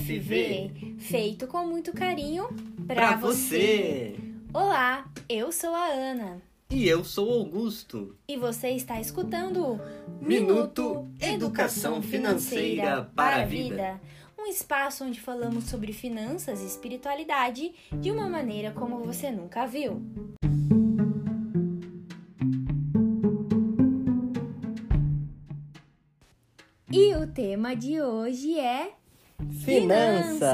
UTFV, feito com muito carinho Pra pra você. você. Olá, eu sou a Ana E eu sou Augusto. e você está escutando o Minuto Educação Financeira para a Vida. Um espaço onde falamos sobre finanças e espiritualidade de uma maneira como você nunca viu. E o tema de hoje é Finanças.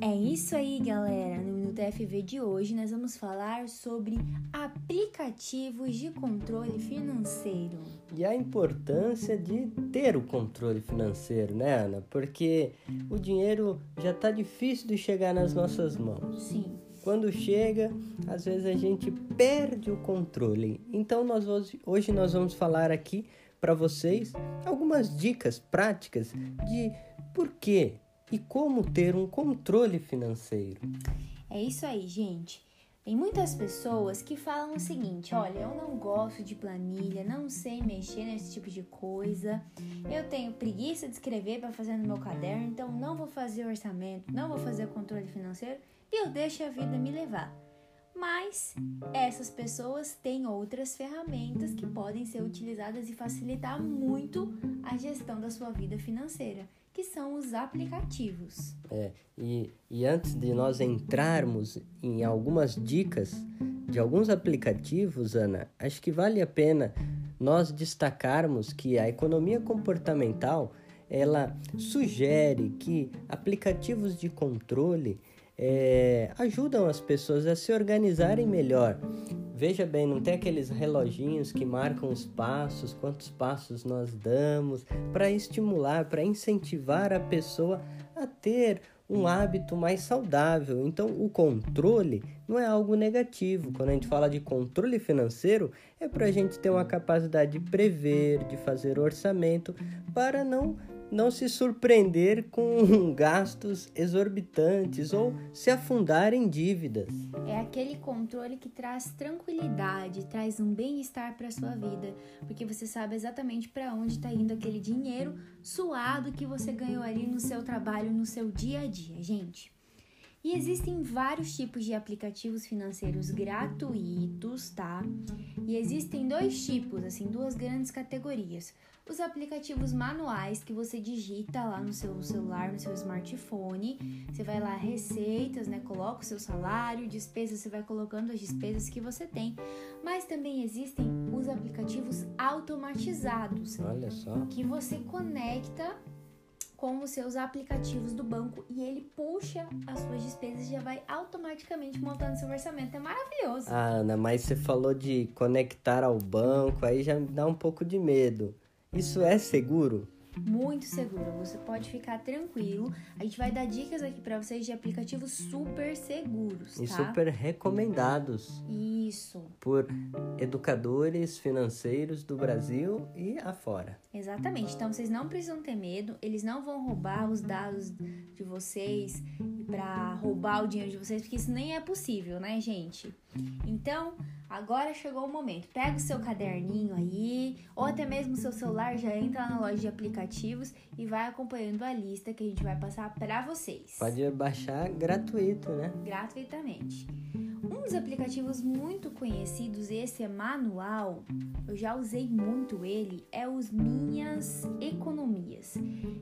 É isso aí, galera. No Minuto FV de hoje, nós vamos falar sobre aplicativos de controle financeiro. E a importância de ter o controle financeiro, né, Ana? Porque o dinheiro já tá difícil de chegar nas nossas mãos. Sim. Quando chega, às vezes a gente perde o controle. Então nós hoje, hoje nós vamos falar aqui para vocês algumas dicas práticas de por que e como ter um controle financeiro. É isso aí, gente. Tem muitas pessoas que falam o seguinte: olha, eu não gosto de planilha, não sei mexer nesse tipo de coisa, eu tenho preguiça de escrever para fazer no meu caderno, então não vou fazer orçamento, não vou fazer controle financeiro e eu deixo a vida me levar. Mas essas pessoas têm outras ferramentas que podem ser utilizadas e facilitar muito a gestão da sua vida financeira, que são os aplicativos. É, e, e antes de nós entrarmos em algumas dicas de alguns aplicativos, Ana, acho que vale a pena nós destacarmos que a economia comportamental ela sugere que aplicativos de controle é, ajudam as pessoas a se organizarem melhor. Veja bem, não tem aqueles reloginhos que marcam os passos, quantos passos nós damos, para estimular, para incentivar a pessoa a ter um hábito mais saudável. Então, o controle não é algo negativo. Quando a gente fala de controle financeiro, é para a gente ter uma capacidade de prever, de fazer orçamento, para não não se surpreender com gastos exorbitantes ou se afundar em dívidas. É aquele controle que traz tranquilidade, traz um bem-estar para sua vida, porque você sabe exatamente para onde está indo aquele dinheiro suado que você ganhou ali no seu trabalho, no seu dia a dia, gente. E existem vários tipos de aplicativos financeiros gratuitos, tá? E existem dois tipos, assim, duas grandes categorias. Os aplicativos manuais que você digita lá no seu celular, no seu smartphone. Você vai lá, receitas, né? Coloca o seu salário, despesas, você vai colocando as despesas que você tem. Mas também existem os aplicativos automatizados, Olha só. que você conecta com os seus aplicativos do banco e ele puxa as suas despesas e já vai automaticamente montando seu orçamento. É maravilhoso. Ah, Ana, mas você falou de conectar ao banco, aí já me dá um pouco de medo. Isso é seguro? Muito seguro, você pode ficar tranquilo. A gente vai dar dicas aqui pra vocês de aplicativos super seguros, tá? E super recomendados Isso, por educadores financeiros do Brasil e afora. exatamente. Então vocês não precisam ter medo, eles não vão roubar os dados de vocês pra roubar o dinheiro de vocês, porque isso nem é possível, né, gente? Então, agora chegou o momento. Pega o seu caderninho aí, ou até mesmo o seu celular, já entra na loja de aplicativos e vai acompanhando a lista que a gente vai passar pra vocês. Pode baixar gratuito, né? gratuitamente. Um dos aplicativos muito conhecidos, esse é manual, eu já usei muito ele, é os Minhas Economias.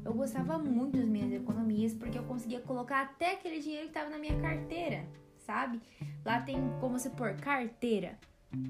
Eu gostava muito das minhas economias porque eu conseguia colocar até aquele dinheiro que estava na minha carteira, sabe? Lá tem como você pôr carteira.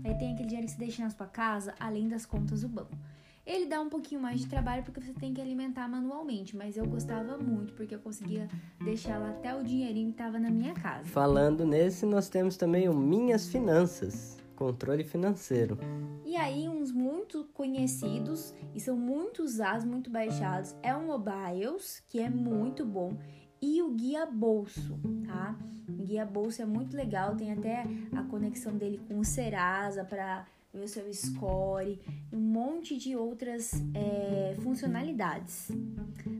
Aí tem aquele dinheiro que você deixa na sua casa, além das contas do banco. Ele dá um pouquinho mais de trabalho porque você tem que alimentar manualmente, mas eu gostava muito porque eu conseguia deixar lá até o dinheirinho que estava na minha casa. Falando nesse, nós temos também o Minhas Finanças, controle financeiro. E aí, uns muito conhecidos e são muito usados, muito baixados, é o Mobiles, que é muito bom, e o Guia Bolso, tá? O Guia Bolso é muito legal, tem até a conexão dele com o Serasa para ver o seu score um monte de outras é, funcionalidades.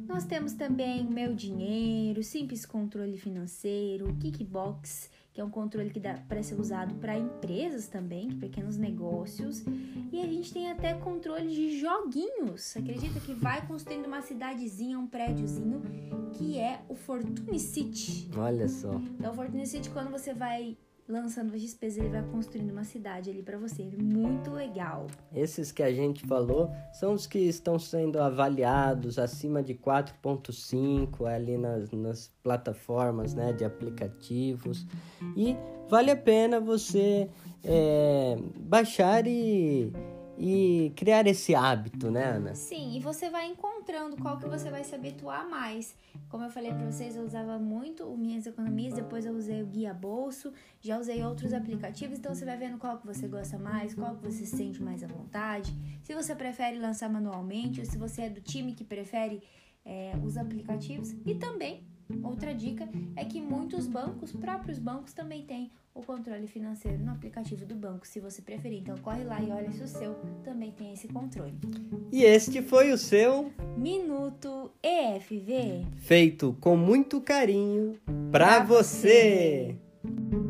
Nós temos também Meu Dinheiro, Simples Controle Financeiro, Kickbox, que é um controle que dá para ser usado para empresas também, pequenos negócios. E a gente tem até controle de joguinhos. Você acredita que vai construindo uma cidadezinha, um prédiozinho, que é o Fortune City. Olha só. Então, o Fortune City, quando você vai lançando as despesas, ele vai construindo uma cidade ali para você. Muito legal. Esses que a gente falou são os que estão sendo avaliados acima de 4.5 ali nas, nas plataformas né, de aplicativos. E vale a pena você é, baixar e e criar esse hábito, né, Ana? Sim, e você vai encontrando qual que você vai se habituar mais. Como eu falei para vocês, eu usava muito o Minhas Economias, depois eu usei o Guia Bolso, já usei outros aplicativos, então você vai vendo qual que você gosta mais, qual que você se sente mais à vontade. Se você prefere lançar manualmente, ou se você é do time que prefere é, os aplicativos. E também, outra dica é que muitos bancos, próprios bancos, também têm o controle financeiro no aplicativo do banco, se você preferir. Então corre lá e olha se o seu também tem esse controle. E este foi o seu Minuto EFV, feito com muito carinho para você. você.